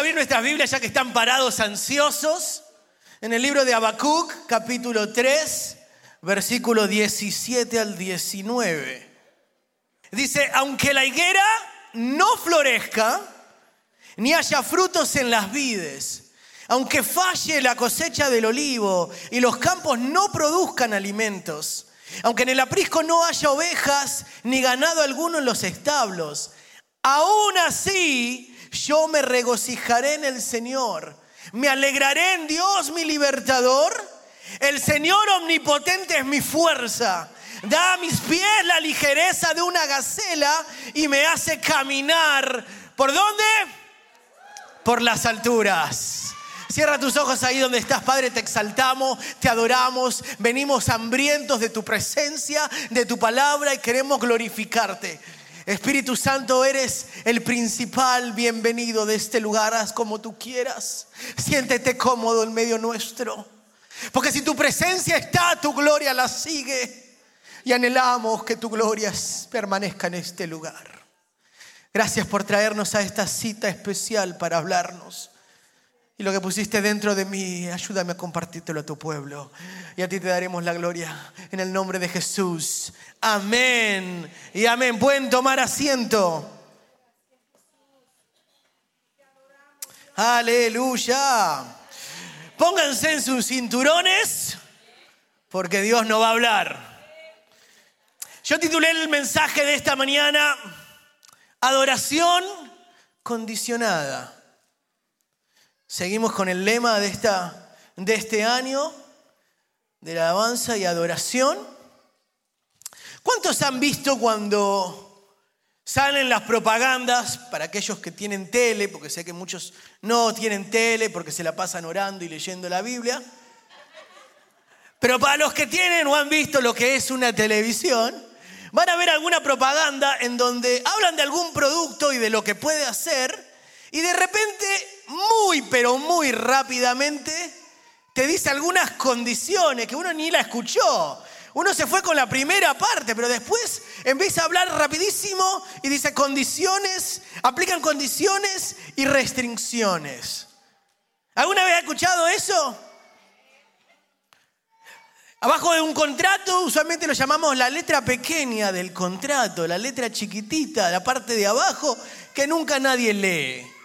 abrir nuestras Biblias ya que están parados ansiosos en el libro de Habacuc, capítulo 3, versículo 17 al 19. Dice, aunque la higuera no florezca, ni haya frutos en las vides, aunque falle la cosecha del olivo y los campos no produzcan alimentos, aunque en el aprisco no haya ovejas ni ganado alguno en los establos, aún así yo me regocijaré en el Señor, me alegraré en Dios mi libertador. El Señor omnipotente es mi fuerza. Da a mis pies la ligereza de una gacela y me hace caminar. ¿Por dónde? Por las alturas. Cierra tus ojos ahí donde estás, Padre, te exaltamos, te adoramos, venimos hambrientos de tu presencia, de tu palabra y queremos glorificarte. Espíritu Santo, eres el principal bienvenido de este lugar, haz como tú quieras. Siéntete cómodo en medio nuestro. Porque si tu presencia está, tu gloria la sigue. Y anhelamos que tu gloria permanezca en este lugar. Gracias por traernos a esta cita especial para hablarnos. Y lo que pusiste dentro de mí, ayúdame a compartírtelo a tu pueblo. Y a ti te daremos la gloria en el nombre de Jesús. Amén. Y amén. Pueden tomar asiento. Aleluya. Pónganse en sus cinturones porque Dios no va a hablar. Yo titulé el mensaje de esta mañana, Adoración condicionada. Seguimos con el lema de, esta, de este año, de la alabanza y adoración. ¿Cuántos han visto cuando salen las propagandas para aquellos que tienen tele, porque sé que muchos no tienen tele porque se la pasan orando y leyendo la Biblia? Pero para los que tienen o han visto lo que es una televisión, van a ver alguna propaganda en donde hablan de algún producto y de lo que puede hacer, y de repente muy, pero muy rápidamente te dice algunas condiciones que uno ni la escuchó. Uno se fue con la primera parte, pero después empieza a hablar rapidísimo y dice condiciones, aplican condiciones y restricciones. ¿Alguna vez ha escuchado eso? Abajo de un contrato usualmente lo llamamos la letra pequeña del contrato, la letra chiquitita, la parte de abajo que nunca nadie lee.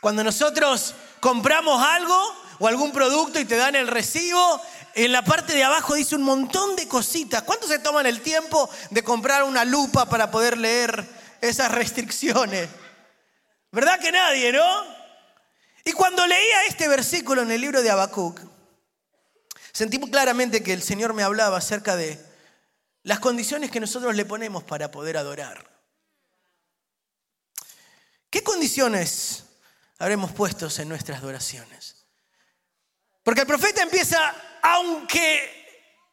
Cuando nosotros compramos algo o algún producto y te dan el recibo, en la parte de abajo dice un montón de cositas. ¿Cuántos se toman el tiempo de comprar una lupa para poder leer esas restricciones? ¿Verdad que nadie, no? Y cuando leía este versículo en el libro de Habacuc, sentí claramente que el Señor me hablaba acerca de las condiciones que nosotros le ponemos para poder adorar. ¿Qué condiciones habremos puestos en nuestras adoraciones. Porque el profeta empieza, aunque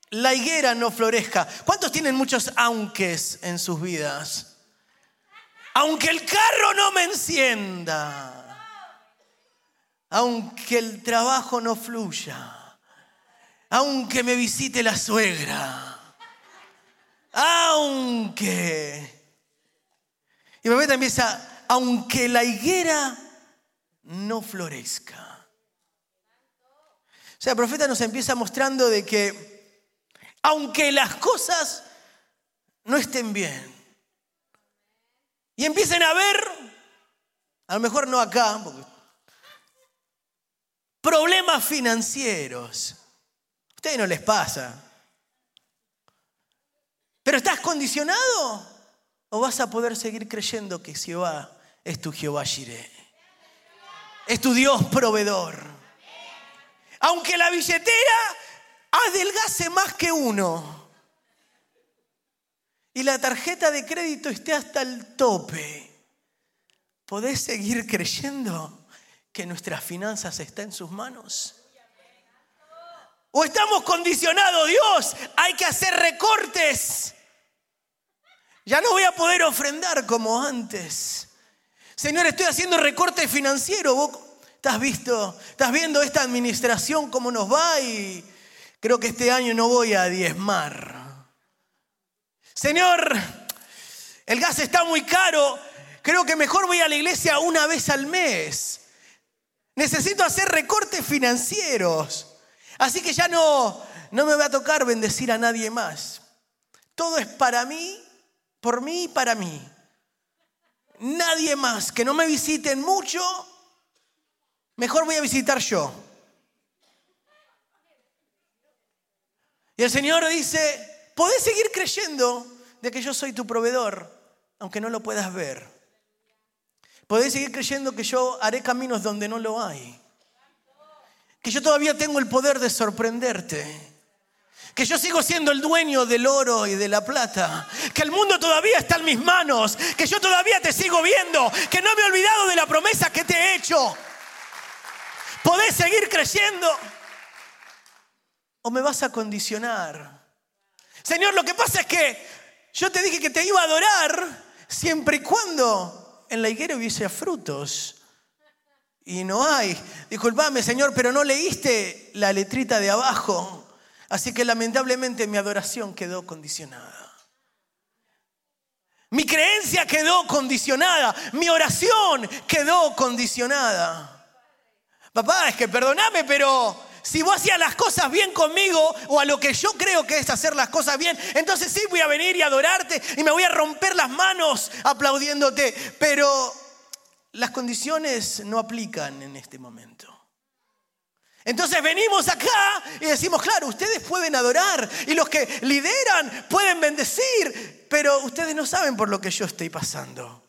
la higuera no florezca. ¿Cuántos tienen muchos aunques en sus vidas? Aunque el carro no me encienda. Aunque el trabajo no fluya. Aunque me visite la suegra. Aunque. Y el profeta empieza, aunque la higuera no florezca. O sea, el profeta nos empieza mostrando de que aunque las cosas no estén bien y empiecen a ver, a lo mejor no acá, problemas financieros, a ustedes no les pasa. ¿Pero estás condicionado? ¿O vas a poder seguir creyendo que Jehová es tu Jehová Jireh? Es tu Dios proveedor. Aunque la billetera adelgase más que uno y la tarjeta de crédito esté hasta el tope, ¿podés seguir creyendo que nuestras finanzas están en sus manos? ¿O estamos condicionados, Dios? Hay que hacer recortes. Ya no voy a poder ofrendar como antes. Señor, estoy haciendo recorte financiero. Vos estás visto, estás viendo esta administración cómo nos va y creo que este año no voy a diezmar. Señor, el gas está muy caro. Creo que mejor voy a la iglesia una vez al mes. Necesito hacer recortes financieros. Así que ya no, no me va a tocar bendecir a nadie más. Todo es para mí, por mí y para mí. Nadie más. Que no me visiten mucho, mejor voy a visitar yo. Y el Señor dice, podés seguir creyendo de que yo soy tu proveedor, aunque no lo puedas ver. Podés seguir creyendo que yo haré caminos donde no lo hay. Que yo todavía tengo el poder de sorprenderte. Que yo sigo siendo el dueño del oro y de la plata. Que el mundo todavía está en mis manos. Que yo todavía te sigo viendo. Que no me he olvidado de la promesa que te he hecho. ¿Podés seguir creyendo? ¿O me vas a condicionar? Señor, lo que pasa es que yo te dije que te iba a adorar siempre y cuando en la higuera hubiese frutos. Y no hay. Disculpame, Señor, pero no leíste la letrita de abajo. Así que lamentablemente mi adoración quedó condicionada. Mi creencia quedó condicionada. Mi oración quedó condicionada. Papá, es que perdoname, pero si vos hacías las cosas bien conmigo o a lo que yo creo que es hacer las cosas bien, entonces sí voy a venir y adorarte y me voy a romper las manos aplaudiéndote. Pero las condiciones no aplican en este momento. Entonces venimos acá y decimos, claro, ustedes pueden adorar y los que lideran pueden bendecir, pero ustedes no saben por lo que yo estoy pasando.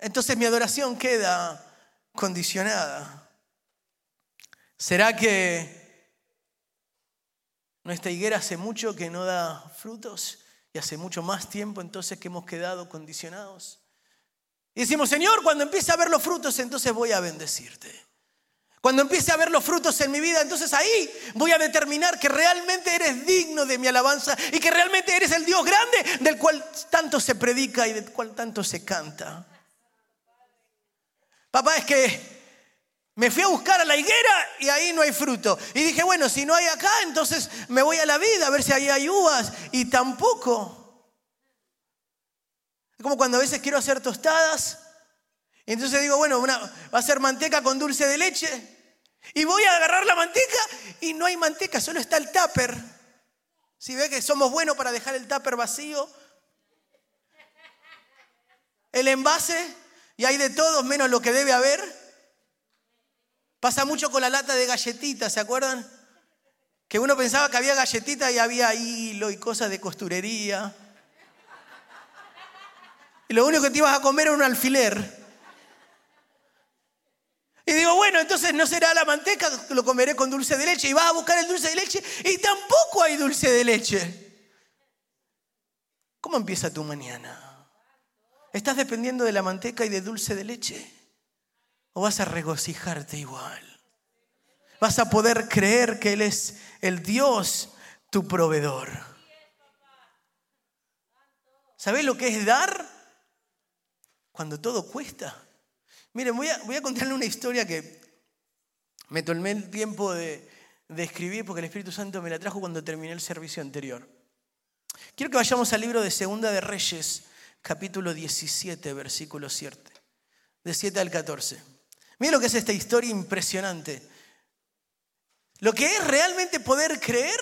Entonces mi adoración queda condicionada. ¿Será que nuestra higuera hace mucho que no da frutos y hace mucho más tiempo entonces que hemos quedado condicionados? Y decimos, Señor, cuando empiece a ver los frutos, entonces voy a bendecirte. Cuando empiece a ver los frutos en mi vida, entonces ahí voy a determinar que realmente eres digno de mi alabanza y que realmente eres el Dios grande del cual tanto se predica y del cual tanto se canta. Papá, es que me fui a buscar a la higuera y ahí no hay fruto. Y dije, bueno, si no hay acá, entonces me voy a la vida a ver si ahí hay uvas. Y tampoco. Es como cuando a veces quiero hacer tostadas. Y entonces digo, bueno, va a ser manteca con dulce de leche. Y voy a agarrar la manteca y no hay manteca, solo está el tupper. Si ve que somos buenos para dejar el tupper vacío. El envase y hay de todo menos lo que debe haber. Pasa mucho con la lata de galletitas, ¿se acuerdan? Que uno pensaba que había galletitas y había hilo y cosas de costurería. Y lo único que te ibas a comer era un alfiler. Y digo, bueno, entonces no será la manteca, lo comeré con dulce de leche. Y vas a buscar el dulce de leche y tampoco hay dulce de leche. ¿Cómo empieza tu mañana? ¿Estás dependiendo de la manteca y de dulce de leche? ¿O vas a regocijarte igual? Vas a poder creer que Él es el Dios, tu proveedor. ¿Sabes lo que es dar? Cuando todo cuesta. Miren, voy a, voy contarle una historia que me tomé el tiempo de, de escribir porque el Espíritu Santo me la trajo cuando terminé el servicio anterior. Quiero que vayamos al libro de Segunda de Reyes, capítulo 17, versículo 7, de 7 al 14. Miren lo que es esta historia impresionante. Lo que es realmente poder creer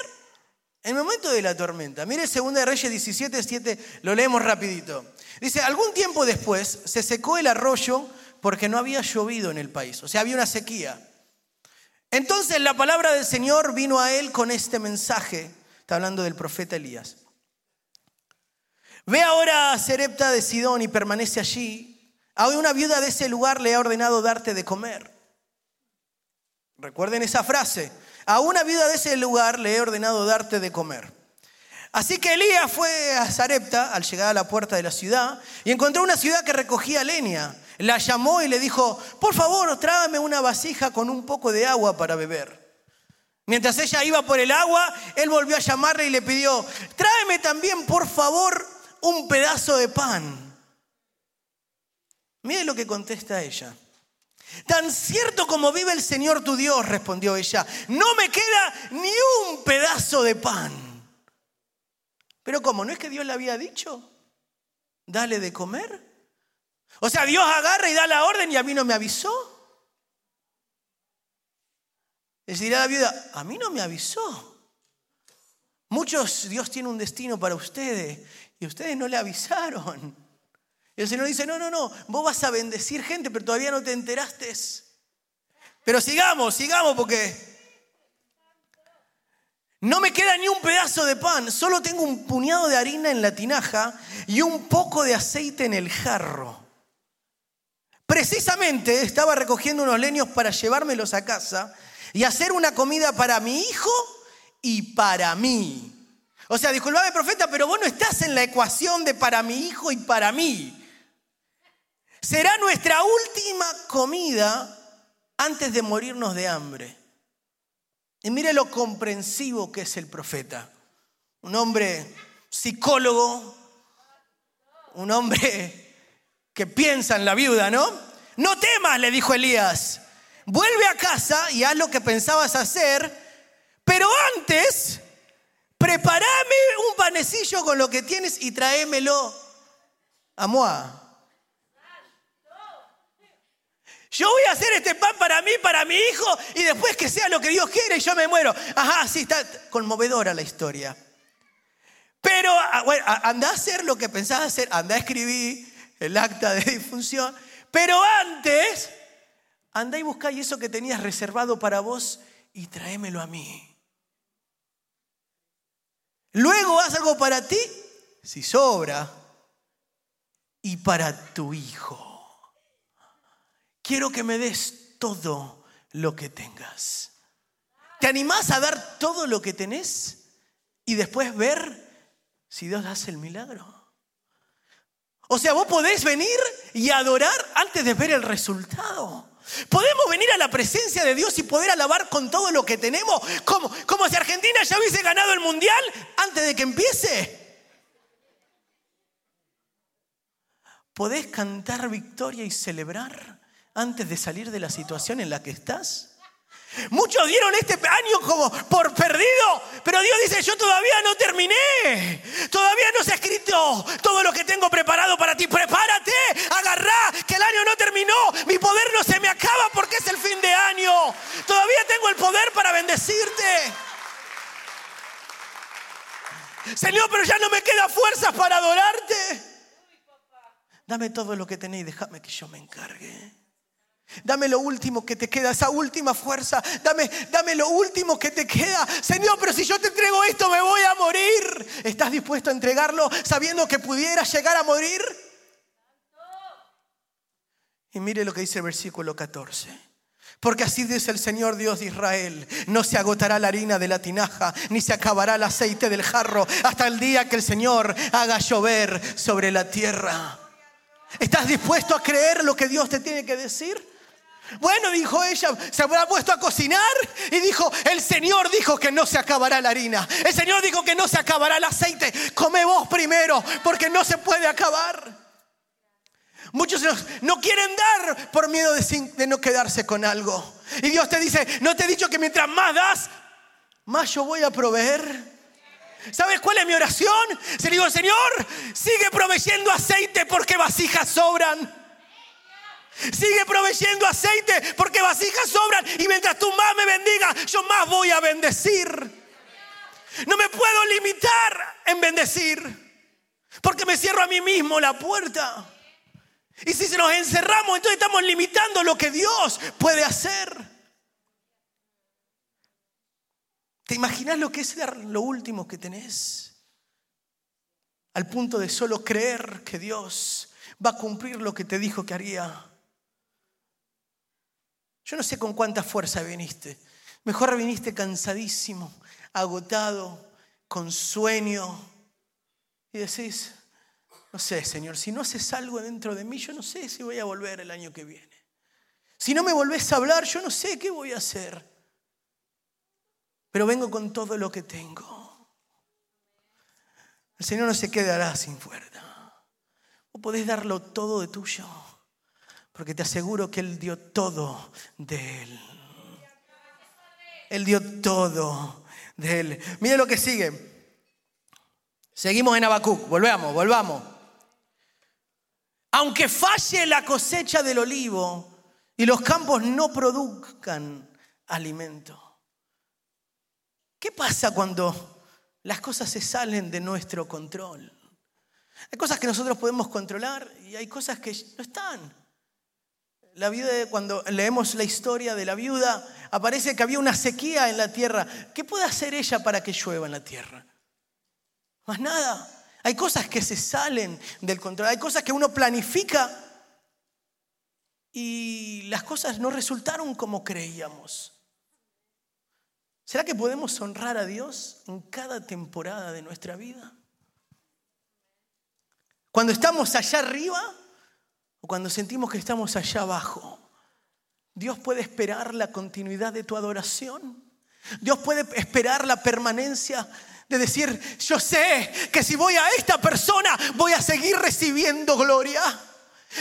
en el momento de la tormenta. Mire 2 Reyes 17, 7, lo leemos rapidito. Dice, algún tiempo después se secó el arroyo porque no había llovido en el país, o sea, había una sequía. Entonces la palabra del Señor vino a él con este mensaje. Está hablando del profeta Elías. Ve ahora a Serepta de Sidón y permanece allí a una viuda de ese lugar le ha ordenado darte de comer. Recuerden esa frase. A una viuda de ese lugar le he ordenado darte de comer. Así que Elías fue a Zarepta al llegar a la puerta de la ciudad y encontró una ciudad que recogía leña. La llamó y le dijo, por favor, trágame una vasija con un poco de agua para beber. Mientras ella iba por el agua, él volvió a llamarle y le pidió, tráeme también, por favor, un pedazo de pan. Mire lo que contesta ella. Tan cierto como vive el Señor tu Dios, respondió ella, no me queda ni un pedazo de pan. Pero ¿cómo? ¿No es que Dios le había dicho? Dale de comer. O sea, Dios agarra y da la orden y a mí no me avisó. Les dirá la viuda, a mí no me avisó. Muchos, Dios tiene un destino para ustedes y ustedes no le avisaron. Y el Señor dice, no, no, no, vos vas a bendecir gente, pero todavía no te enteraste. Pero sigamos, sigamos, porque no me queda ni un pedazo de pan, solo tengo un puñado de harina en la tinaja y un poco de aceite en el jarro. Precisamente estaba recogiendo unos leños para llevármelos a casa y hacer una comida para mi hijo y para mí. O sea, disculpame profeta, pero vos no estás en la ecuación de para mi hijo y para mí. Será nuestra última comida antes de morirnos de hambre. Y mire lo comprensivo que es el profeta. Un hombre psicólogo, un hombre que piensa en la viuda, ¿no? No temas, le dijo Elías. Vuelve a casa y haz lo que pensabas hacer, pero antes prepárame un panecillo con lo que tienes y tráemelo a Moa. Yo voy a hacer este pan para mí, para mi hijo, y después que sea lo que Dios quiere yo me muero. Ajá, sí, está conmovedora la historia. Pero, ah, bueno, anda a hacer lo que pensás hacer, anda a escribir, el acta de difunción. Pero antes, anda y busca eso que tenías reservado para vos y tráemelo a mí. Luego haz algo para ti, si sobra, y para tu hijo. Quiero que me des todo lo que tengas. ¿Te animás a dar todo lo que tenés y después ver si Dios hace el milagro? O sea, vos podés venir y adorar antes de ver el resultado. Podemos venir a la presencia de Dios y poder alabar con todo lo que tenemos, como, como si Argentina ya hubiese ganado el mundial antes de que empiece. ¿Podés cantar victoria y celebrar antes de salir de la situación en la que estás? Muchos dieron este año como por perdido, pero Dios dice, yo todavía no terminé, todavía no se ha escrito todo lo que tengo preparado para ti. Prepárate, agarrá, que el año no terminó, mi poder no se me acaba porque es el fin de año. Todavía tengo el poder para bendecirte. Señor, pero ya no me queda fuerzas para adorarte. Dame todo lo que tenés y déjame que yo me encargue. Dame lo último que te queda, esa última fuerza. Dame, dame lo último que te queda. Señor, pero si yo te entrego esto, me voy a morir. ¿Estás dispuesto a entregarlo sabiendo que pudiera llegar a morir? Y mire lo que dice el versículo 14. Porque así dice el Señor Dios de Israel, no se agotará la harina de la tinaja, ni se acabará el aceite del jarro, hasta el día que el Señor haga llover sobre la tierra. ¿Estás dispuesto a creer lo que Dios te tiene que decir? Bueno, dijo ella, se habrá puesto a cocinar y dijo, el Señor dijo que no se acabará la harina. El Señor dijo que no se acabará el aceite. Come vos primero, porque no se puede acabar. Muchos no quieren dar por miedo de, no quedarse con algo. Y Dios te dice, no te he dicho que mientras más das, más yo voy a proveer. ¿Sabes cuál es mi oración? Se le digo, Señor, sigue proveyendo aceite porque vasijas sobran. Sigue proveyendo aceite porque vasijas sobran y mientras tú más me bendigas, yo más voy a bendecir. No me puedo limitar en bendecir porque me cierro a mí mismo la puerta. Y si se nos encerramos, entonces estamos limitando lo que Dios puede hacer. ¿Te imaginas lo que es lo último que tenés? Al punto de solo creer que Dios va a cumplir lo que te dijo que haría. Yo no sé con cuánta fuerza viniste. Mejor viniste cansadísimo, agotado, con sueño. Y decís, no sé, Señor, si no haces algo dentro de mí, yo no sé si voy a volver el año que viene. Si no me volvés a hablar, yo no sé qué voy a hacer. Pero vengo con todo lo que tengo. El Señor no se quedará sin fuerza. Vos podés darlo todo de tuyo. Porque te aseguro que Él dio todo de Él. Él dio todo de Él. Mire lo que sigue. Seguimos en Habacuc. Volvamos, volvamos. Aunque falle la cosecha del olivo y los campos no produzcan alimento. ¿qué pasa cuando las cosas se salen de nuestro control? Hay cosas que nosotros podemos controlar y hay cosas que no están. La viuda, cuando leemos la historia de la viuda, aparece que había una sequía en la tierra. ¿Qué puede hacer ella para que llueva en la tierra? Más nada. Hay cosas que se salen del control. Hay cosas que uno planifica y las cosas no resultaron como creíamos. ¿Será que podemos honrar a Dios en cada temporada de nuestra vida? Cuando estamos allá arriba o cuando sentimos que estamos allá abajo. Dios puede esperar la continuidad de tu adoración. Dios puede esperar la permanencia de decir, yo sé que si voy a esta persona voy a seguir recibiendo gloria.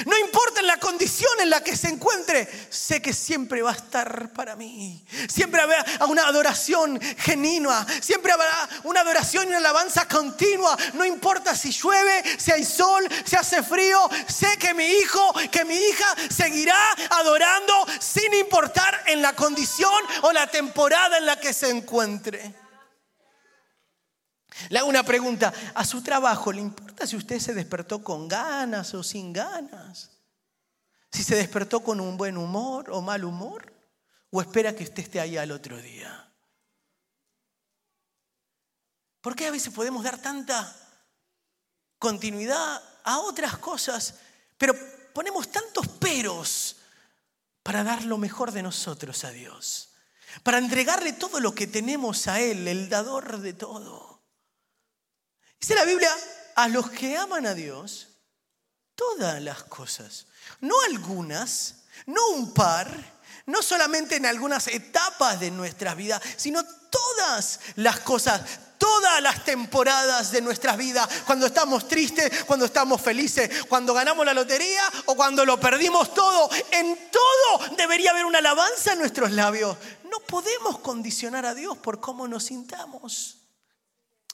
No importa la condición en la que se encuentre, sé que siempre va a estar para mí. Siempre habrá una adoración genuina, siempre habrá una adoración y una alabanza continua. No importa si llueve, si hay sol, si hace frío, sé que mi hijo, que mi hija seguirá adorando sin importar en la condición o la temporada en la que se encuentre. Le una pregunta, ¿a su trabajo le importa si usted se despertó con ganas o sin ganas? ¿Si se despertó con un buen humor o mal humor? ¿O espera que usted esté ahí al otro día? ¿Por qué a veces podemos dar tanta continuidad a otras cosas, pero ponemos tantos peros para dar lo mejor de nosotros a Dios? Para entregarle todo lo que tenemos a Él, el dador de todo. Dice la Biblia, a los que aman a Dios, todas las cosas, no algunas, no un par, no solamente en algunas etapas de nuestra vida, sino todas las cosas, todas las temporadas de nuestras vidas, cuando estamos tristes, cuando estamos felices, cuando ganamos la lotería o cuando lo perdimos todo, en todo debería haber una alabanza en nuestros labios. No podemos condicionar a Dios por cómo nos sintamos.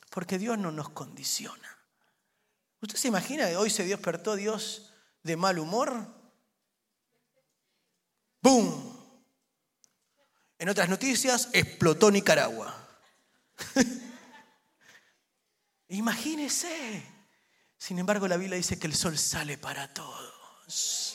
Porque Dios no nos condiciona. ¿Usted se imagina que hoy se despertó Dios de mal humor? ¡Bum! En otras noticias, explotó Nicaragua. Imagínese. Sin embargo, la Biblia dice que el sol sale para todos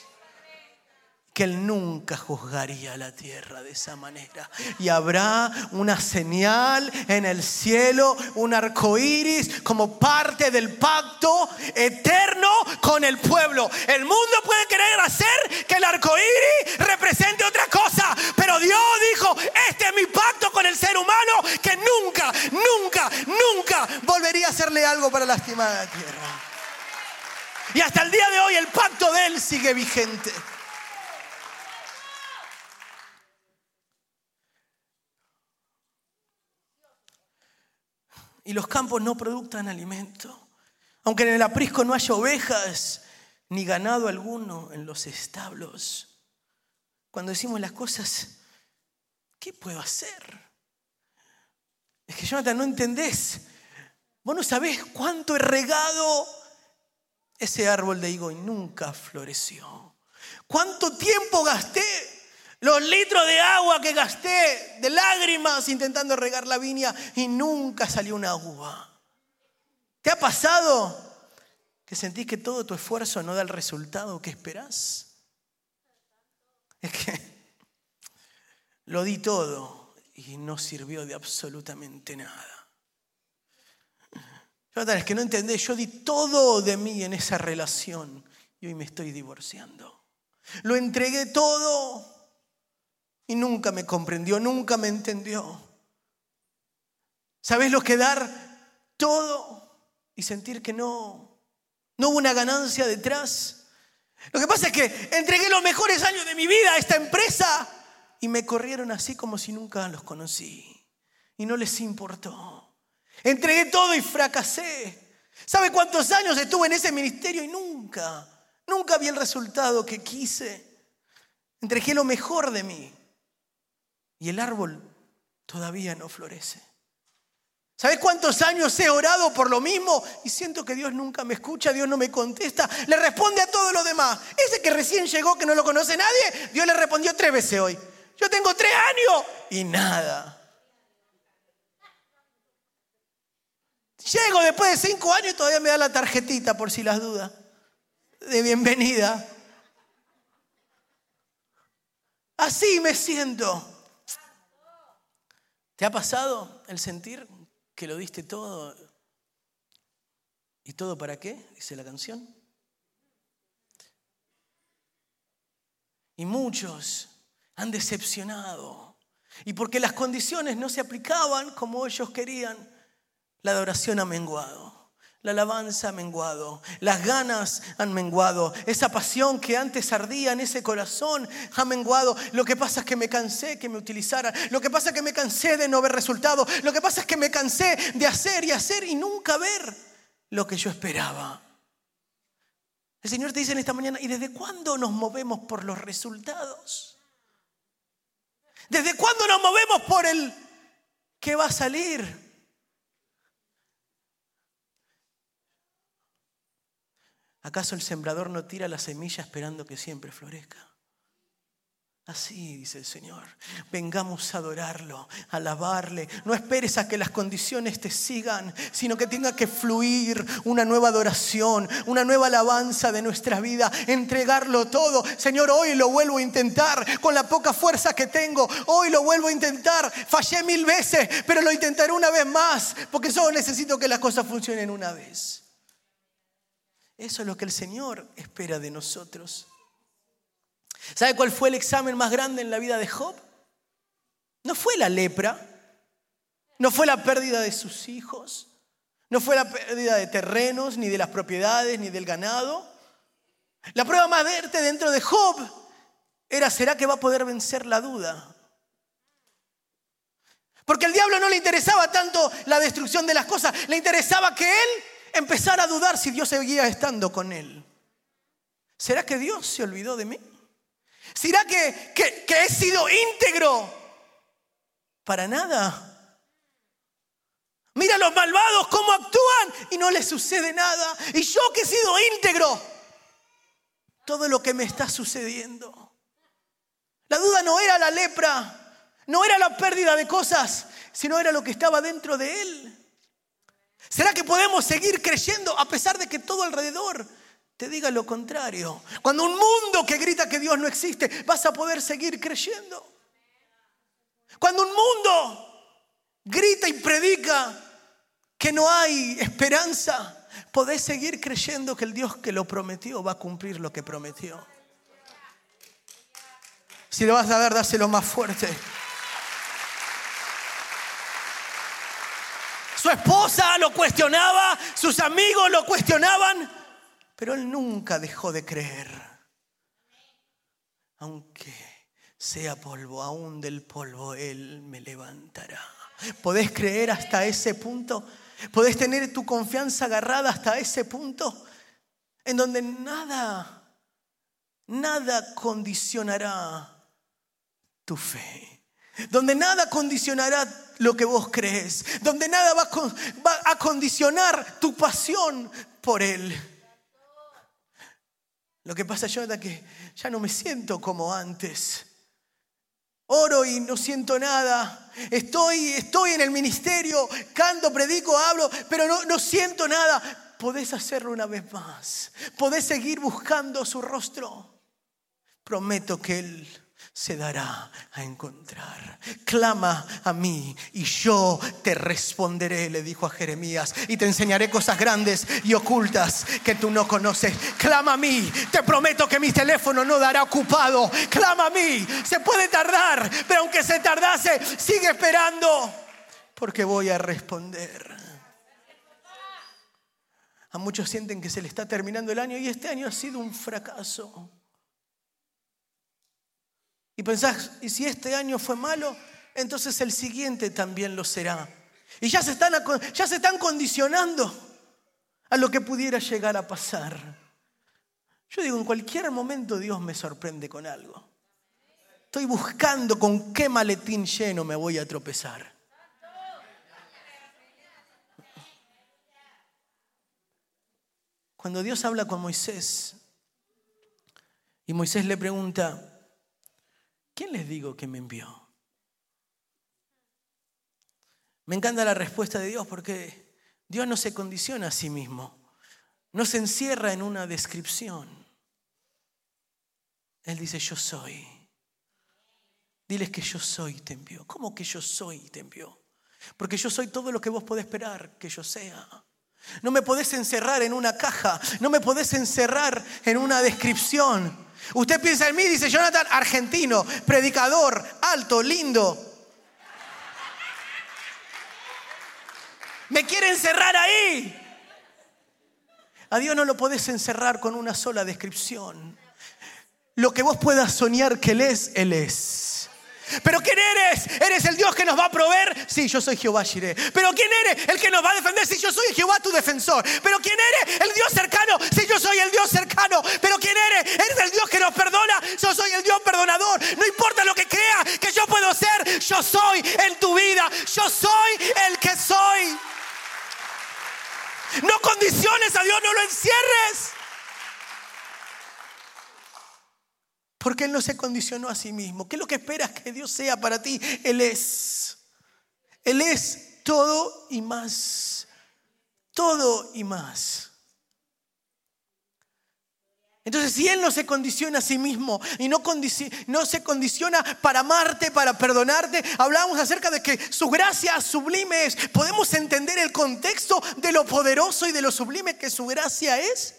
que Él nunca juzgaría la tierra de esa manera. Y habrá una señal en el cielo, un arco iris, como parte del pacto eterno con el pueblo. El mundo puede querer hacer que el arco iris represente otra cosa, pero Dios dijo: Este es mi pacto con el ser humano que nunca, nunca, nunca volvería a hacerle algo para lastimar a la tierra. Y hasta el día de hoy el pacto de Él sigue vigente. Y los campos no productan alimento. Aunque en el aprisco no haya ovejas ni ganado alguno en los establos. Cuando decimos las cosas, ¿qué puedo hacer? Es que Jonathan, no entendés. Vos no sabés cuánto he regado ese árbol de higo y nunca floreció. ¿Cuánto tiempo gasté los litros de agua que gasté, de lágrimas intentando regar la viña y nunca salió una uva. ¿Te ha pasado que sentís que todo tu esfuerzo no da el resultado que esperás? Es que lo di todo y no sirvió de absolutamente nada. Es que no entendés, yo di todo de mí en esa relación y hoy me estoy divorciando. Lo entregué todo y nunca me comprendió, nunca me entendió. ¿Sabes lo que dar todo y sentir que no, no hubo una ganancia detrás? Lo que pasa es que entregué los mejores años de mi vida a esta empresa y me corrieron así como si nunca los conocí. Y no les importó. Entregué todo y fracasé. ¿Sabe cuántos años estuve en ese ministerio y nunca, nunca vi el resultado que quise? Entregué lo mejor de mí y el árbol todavía no florece. ¿Sabes cuántos años he orado por lo mismo? Y siento que Dios nunca me escucha, Dios no me contesta, le responde a todo lo demás. Ese que recién llegó, que no lo conoce nadie, Dios le respondió tres veces hoy. Yo tengo tres años y nada. Llego después de cinco años y todavía me da la tarjetita por si las dudas de bienvenida. Así me siento. ¿Te ha pasado el sentir que lo diste todo? ¿Y todo para qué? Dice la canción. Y muchos han decepcionado. Y porque las condiciones no se aplicaban como ellos querían, la adoración ha menguado. La alabanza ha menguado, las ganas han menguado, esa pasión que antes ardía en ese corazón ha menguado. Lo que pasa es que me cansé que me utilizara, lo que pasa es que me cansé de no ver resultados, lo que pasa es que me cansé de hacer y hacer y nunca ver lo que yo esperaba. El Señor te dice en esta mañana, ¿y desde cuándo nos movemos por los resultados? ¿Desde cuándo nos movemos por el que va a salir? ¿Acaso el sembrador no tira la semilla esperando que siempre florezca? Así dice el Señor. Vengamos a adorarlo, a alabarle. No esperes a que las condiciones te sigan, sino que tenga que fluir una nueva adoración, una nueva alabanza de nuestra vida, entregarlo todo. Señor, hoy lo vuelvo a intentar con la poca fuerza que tengo. Hoy lo vuelvo a intentar. Fallé mil veces, pero lo intentaré una vez más, porque solo necesito que las cosas funcionen una vez. Eso es lo que el Señor espera de nosotros. ¿Sabe cuál fue el examen más grande en la vida de Job? No fue la lepra, no fue la pérdida de sus hijos, no fue la pérdida de terrenos, ni de las propiedades, ni del ganado. La prueba más verte dentro de Job era, ¿será que va a poder vencer la duda? Porque al diablo no le interesaba tanto la destrucción de las cosas, le interesaba que él empezar a dudar si Dios seguía estando con él. ¿Será que Dios se olvidó de mí? ¿Será que, que, he sido íntegro? Para nada. Mira los malvados cómo actúan y no les sucede nada. Y yo que he sido íntegro, todo lo que me está sucediendo. La duda no era la lepra, no era la pérdida de cosas, sino era lo que estaba dentro de él. ¿Será que podemos seguir creyendo a pesar de que todo alrededor te diga lo contrario? Cuando un mundo que grita que Dios no existe, vas a poder seguir creyendo. Cuando un mundo grita y predica que no hay esperanza, podés seguir creyendo que el Dios que lo prometió va a cumplir lo que prometió. Si le vas a dar, dáselo más fuerte. Su esposa lo cuestionaba, sus amigos lo cuestionaban, pero él nunca dejó de creer. Aunque sea polvo, aún del polvo él me levantará. ¿Podés creer hasta ese punto? ¿Podés tener tu confianza agarrada hasta ese punto? En donde nada, nada condicionará tu fe donde nada condicionará lo que vos crees, donde nada va a condicionar tu pasión por Él. Lo que pasa, es que ya no me siento como antes. Oro y no siento nada. Estoy, estoy en el ministerio, canto, predico, hablo, pero no, no siento nada. Podés hacerlo una vez más. Podés seguir buscando su rostro. Prometo que Él se dará a encontrar. Clama a mí y yo te responderé, le dijo a Jeremías, y te enseñaré cosas grandes y ocultas que tú no conoces. Clama a mí, te prometo que mi teléfono no dará ocupado. Clama a mí, se puede tardar, pero aunque se tardase, sigue esperando, porque voy a responder. A muchos sienten que se le está terminando el año y este año ha sido un fracaso. Y pensás, y si este año fue malo, entonces el siguiente también lo será. Y ya se están, ya se están condicionando a lo que pudiera llegar a pasar. Yo digo, en cualquier momento Dios me sorprende con algo. Estoy buscando con qué maletín lleno me voy a tropezar. Cuando Dios habla con Moisés y Moisés le pregunta, ¿quién les digo que me envió? Me encanta la respuesta de Dios porque Dios no se condiciona a sí mismo, no se encierra en una descripción. Él dice, yo soy. Diles que yo soy, te envió. ¿Cómo que yo soy, te envió? Porque yo soy todo lo que vos podés esperar que yo sea. No me podés encerrar en una caja, no me podés encerrar en una descripción. Usted piensa en mí, dice Jonathan, argentino, predicador, alto, lindo. Me quiere encerrar ahí. A Dios no lo podés encerrar con una sola descripción. Lo que vos puedas soñar que Él es, Él es. Pero ¿quién eres? ¿Eres el Dios que nos va a proveer? Sí, yo soy Jehová Shireh. Pero ¿quién eres? El que nos va a defender. Sí, yo soy Jehová tu defensor. Pero ¿quién eres? El Dios cercano. Sí, yo soy el Dios cercano. Pero ¿quién eres? Eres el Dios que nos perdona. Yo soy el Dios perdonador. No importa lo que crea que yo puedo ser. Yo soy en tu vida. Yo soy el que soy. No condiciones a Dios, no lo encierres. Porque Él no se condicionó a sí mismo. ¿Qué es lo que esperas que Dios sea para ti? Él es. Él es todo y más. Todo y más. Entonces, si Él no se condiciona a sí mismo y no, se condiciona para amarte, para perdonarte, hablamos acerca de que su gracia sublime es. ¿Podemos entender el contexto de lo poderoso y de lo sublime que su gracia es?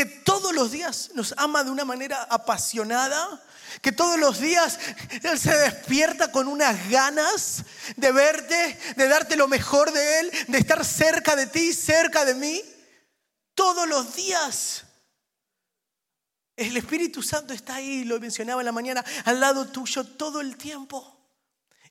Que todos los días nos ama de una manera apasionada, que todos los días Él se despierta con unas ganas de verte, de darte lo mejor de Él, de estar cerca de ti, cerca de mí. Todos los días. El Espíritu Santo está ahí, lo mencionaba en la mañana, al lado tuyo todo el tiempo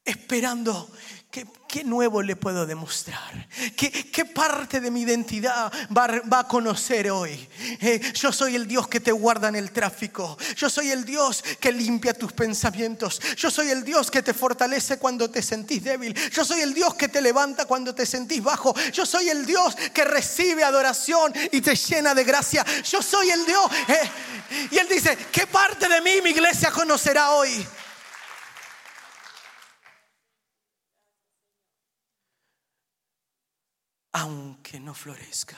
esperando ¿Qué, ¿Qué, nuevo le puedo demostrar? ¿Qué, parte de mi identidad va, va a conocer hoy? Eh, yo soy el Dios que te guarda en el tráfico. Yo soy el Dios que limpia tus pensamientos. Yo soy el Dios que te fortalece cuando te sentís débil. Yo soy el Dios que te levanta cuando te sentís bajo. Yo soy el Dios que recibe adoración y te llena de gracia. Yo soy el Dios. Eh, y Él dice, ¿qué parte de mí mi iglesia conocerá hoy? Aunque no florezca,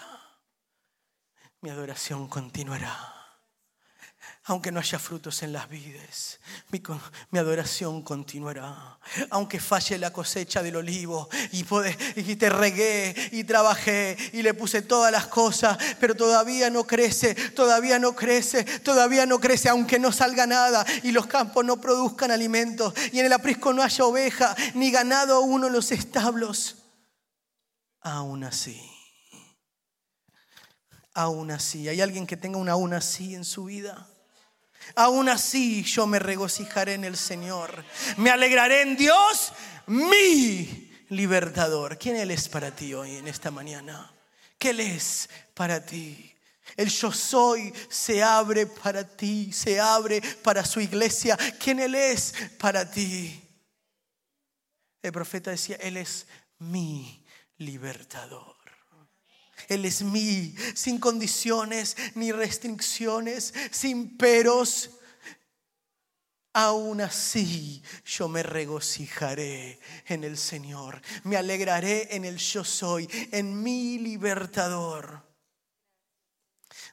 mi adoración continuará. Aunque no haya frutos en las vides, mi, adoración continuará. Aunque falle la cosecha del olivo y, y te regué y trabajé y le puse todas las cosas, pero todavía no crece, todavía no crece, todavía no crece, aunque no salga nada y los campos no produzcan alimentos y en el aprisco no haya oveja ni ganado uno en los establos aún así. Aún así. ¿Hay alguien que tenga un aún así en su vida? Aún así yo me regocijaré en el Señor. Me alegraré en Dios, mi libertador. ¿Quién Él es para ti hoy en esta mañana? ¿Qué Él es para ti? El yo soy se abre para ti, se abre para su iglesia. ¿Quién Él es para ti? El profeta decía, Él es mi libertador. Él es mí, sin condiciones ni restricciones, sin peros. Aún así yo me regocijaré en el Señor, me alegraré en el yo soy, en mi libertador.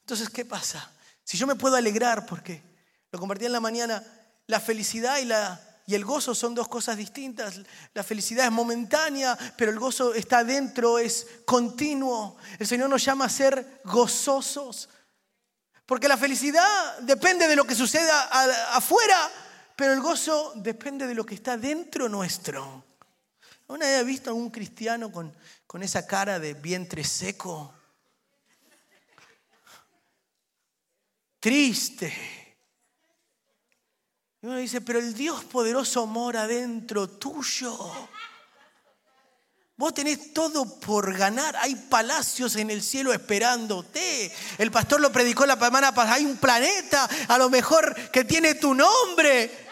Entonces, ¿qué pasa? Si yo me puedo alegrar, porque lo compartí en la mañana, la felicidad y la y el gozo son dos cosas distintas. La felicidad es momentánea, pero el gozo está dentro, es continuo. El Señor nos llama a ser gozosos. Porque la felicidad depende de lo que suceda afuera, pero el gozo depende de lo que está dentro nuestro. ¿Una vez visto a un cristiano con, con esa cara de vientre seco? Triste y uno dice, pero el Dios poderoso mora dentro tuyo. Vos tenés todo por ganar. Hay palacios en el cielo esperándote. El pastor lo predicó la semana pasada. Hay un planeta a lo mejor que tiene tu nombre.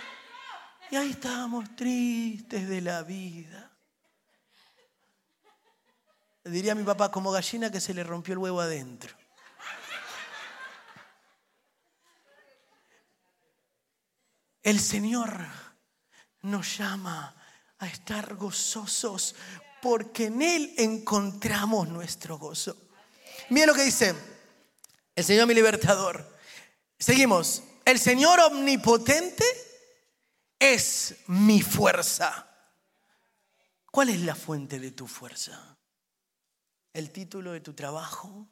Y ahí estábamos tristes de la vida. Diría mi papá como gallina que se le rompió el huevo adentro. El Señor nos llama a estar gozosos porque en Él encontramos nuestro gozo. Miren lo que dice el Señor mi libertador. Seguimos. El Señor omnipotente es mi fuerza. ¿Cuál es la fuente de tu fuerza? ¿El título de tu trabajo?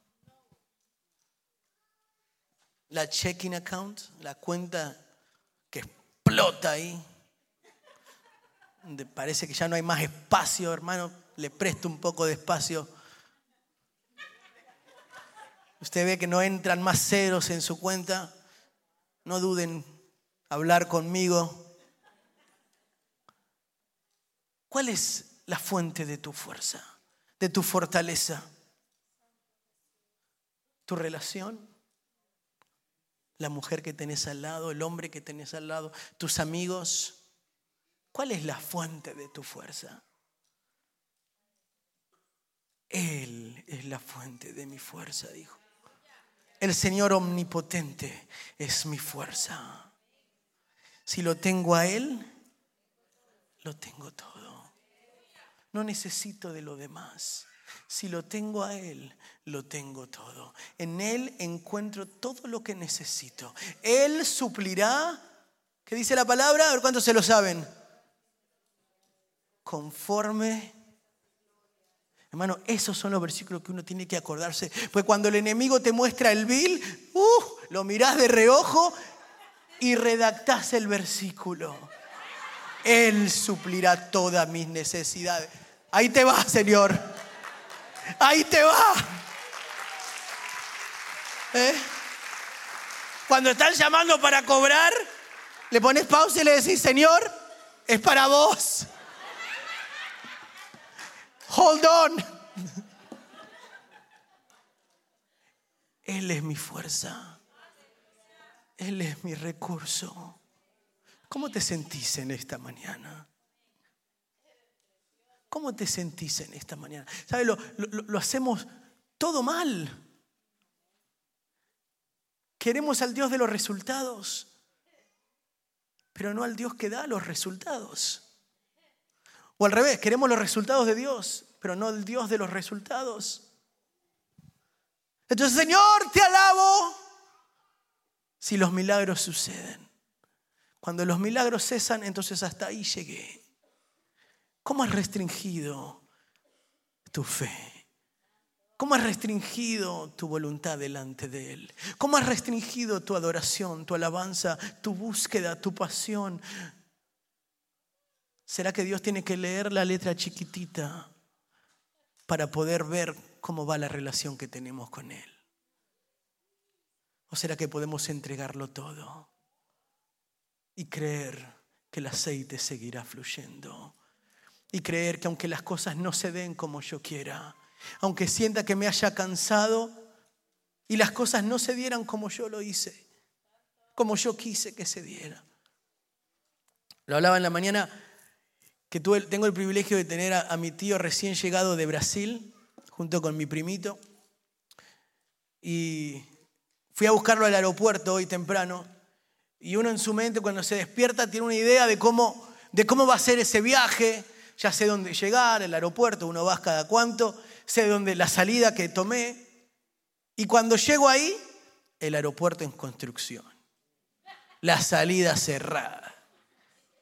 ¿La checking account? ¿La cuenta explota ahí? Parece que ya no hay más espacio, hermano. Le presto un poco de espacio. Usted ve que no entran más ceros en su cuenta. No duden hablar conmigo. ¿Cuál es la fuente de tu fuerza, de tu fortaleza? ¿Tu relación? ¿La mujer que tenés al lado? ¿El hombre que tenés al lado? ¿Tus amigos? ¿Cuál es la fuente de tu fuerza? Él es la fuente de mi fuerza, dijo. El Señor omnipotente es mi fuerza. Si lo tengo a Él, lo tengo todo. No necesito de lo demás. Si lo tengo a Él, lo tengo todo. En Él encuentro todo lo que necesito. Él suplirá, ¿qué dice la palabra? A ver cuántos se lo saben. Conforme Hermano, esos son los versículos que uno tiene que acordarse. Pues cuando el enemigo te muestra el vil, uh, lo mirás de reojo y redactás el versículo. Él suplirá todas mis necesidades. Ahí te va, Señor. Ahí te va. ¿Eh? Cuando están llamando para cobrar, le pones pausa y le decís, Señor, es para vos. Hold on. Él es mi fuerza. Él es mi recurso. ¿Cómo te sentís en esta mañana? ¿Cómo te sentís en esta mañana? ¿Sabes? Lo, lo, hacemos todo mal. Queremos al Dios de los resultados, pero no al Dios que da los resultados. O al revés, queremos los resultados de Dios, pero no el Dios de los resultados. Entonces, Señor, te alabo si los milagros suceden. Cuando los milagros cesan, entonces hasta ahí llegué. ¿Cómo has restringido tu fe? ¿Cómo has restringido tu voluntad delante de Él? ¿Cómo has restringido tu adoración, tu alabanza, tu búsqueda, tu pasión, ¿Será que Dios tiene que leer la letra chiquitita para poder ver cómo va la relación que tenemos con Él? ¿O será que podemos entregarlo todo y creer que el aceite seguirá fluyendo? Y creer que aunque las cosas no se den como yo quiera, aunque sienta que me haya cansado y las cosas no se dieran como yo lo hice, como yo quise que se dieran. Lo hablaba en la mañana que tengo el privilegio de tener a, mi tío recién llegado de Brasil, junto con mi primito. Y fui a buscarlo al aeropuerto hoy temprano. Y uno en su mente cuando se despierta tiene una idea de cómo, de cómo va a ser ese viaje. Ya sé dónde llegar, el aeropuerto, uno va cada cuánto, sé dónde la salida que tomé. Y cuando llego ahí, el aeropuerto en construcción. La salida cerrada.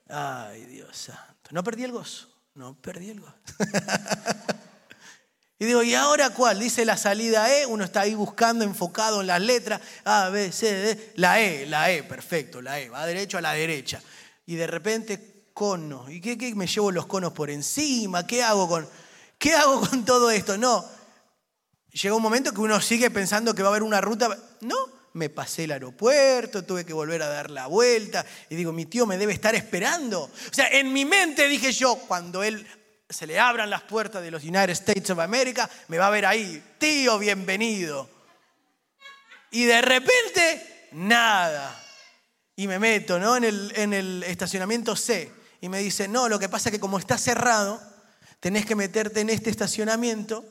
Ay, Dios santo. No perdí el gozo, no perdí el gozo. y digo, ¿y ahora cuál? Dice la salida E, uno está ahí buscando, enfocado en las letras, A, B, C, D, la E, la E, perfecto, la E, va derecho a la derecha. Y de repente, cono. ¿Y qué, me llevo los conos por encima? ¿Qué hago con, qué hago con todo esto? No. Llega un momento que uno sigue pensando que va a haber una ruta. No, me pasé el aeropuerto, tuve que volver a dar la vuelta y digo, mi tío me debe estar esperando. O sea, en mi mente dije yo, cuando él se le abran las puertas de los United States of America, me va a ver ahí, tío, bienvenido. Y de repente, nada. Y me meto ¿no? en el estacionamiento C. Y me dice, no, lo que pasa es que como está cerrado, tenés que meterte en este estacionamiento.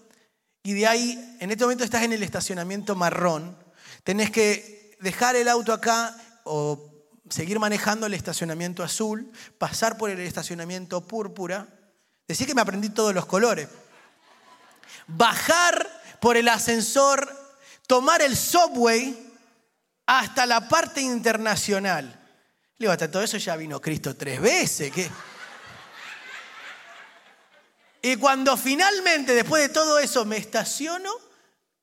Y de ahí, en este momento estás en el estacionamiento marrón Tenés que dejar el auto acá o seguir manejando el estacionamiento azul, pasar por el estacionamiento púrpura, Decía que me aprendí todos los colores. Bajar por el ascensor, tomar el subway hasta la parte internacional. Le digo, hasta todo eso ya vino Cristo tres veces. ¿qué? Y cuando finalmente, después de todo eso, me estaciono,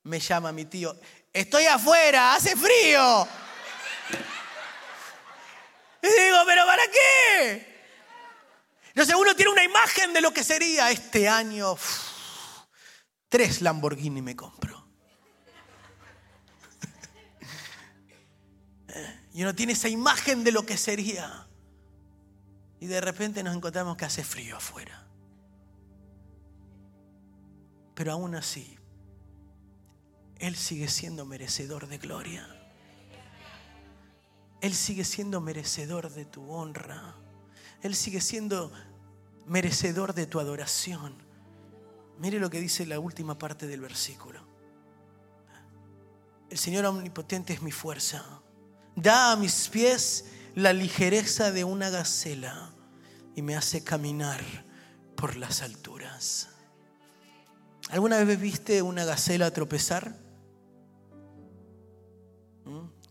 me llama mi tío, estoy afuera, hace frío. Y digo, pero ¿para qué? Entonces uno tiene una imagen de lo que sería este año. tres Lamborghini me compro. Y uno tiene esa imagen de lo que sería. Y de repente nos encontramos que hace frío afuera. Pero aún así, Él sigue siendo merecedor de gloria. Él sigue siendo merecedor de tu honra. Él sigue siendo merecedor de tu adoración. Mire lo que dice la última parte del versículo. El Señor omnipotente es mi fuerza. Da a mis pies la ligereza de una gacela y me hace caminar por las alturas. ¿Alguna vez viste una gacela tropezar?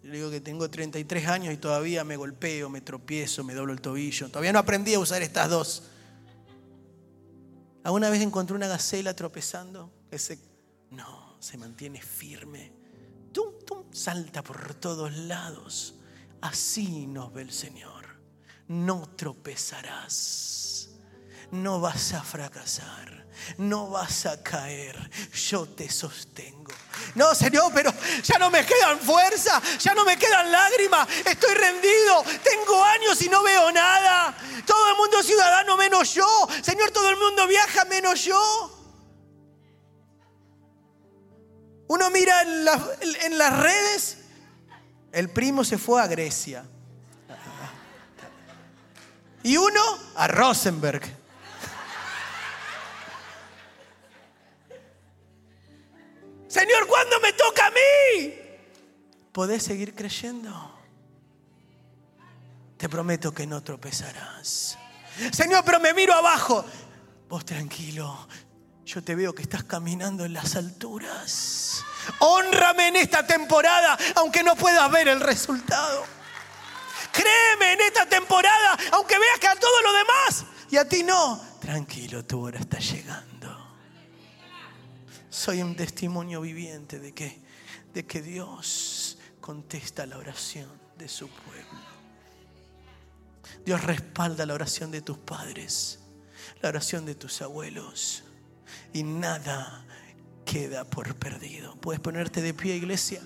Yo digo que tengo 33 años y todavía me golpeo, me tropiezo, me doblo el tobillo. Todavía no aprendí a usar estas dos. ¿Alguna vez encontré una gacela tropezando? Ese, no, se mantiene firme. Salta por todos lados. Así nos ve el Señor. No tropezarás. No vas a fracasar no vas a caer, yo te sostengo. No, Señor, pero ya no me quedan fuerza, ya no me quedan lágrimas, estoy rendido, tengo años y no veo nada. Todo el mundo es ciudadano menos yo. Señor, todo el mundo viaja menos yo. Uno mira en, las redes, el primo se fue a Grecia. Y uno a Rosenberg. Señor, ¿cuándo me toca a mí? ¿Podés seguir creyendo? Te prometo que no tropezarás. Señor, pero me miro abajo. Vos tranquilo, yo te veo que estás caminando en las alturas. Honrame en esta temporada, aunque no puedas ver el resultado. Créeme en esta temporada, aunque veas que a todo lo demás y a ti no. Tranquilo, tu hora está llegando soy un testimonio viviente de que, de que Dios contesta la oración de su pueblo. Dios respalda la oración de tus padres, la oración de tus abuelos. Y nada queda por perdido. Puedes ponerte de pie, iglesia.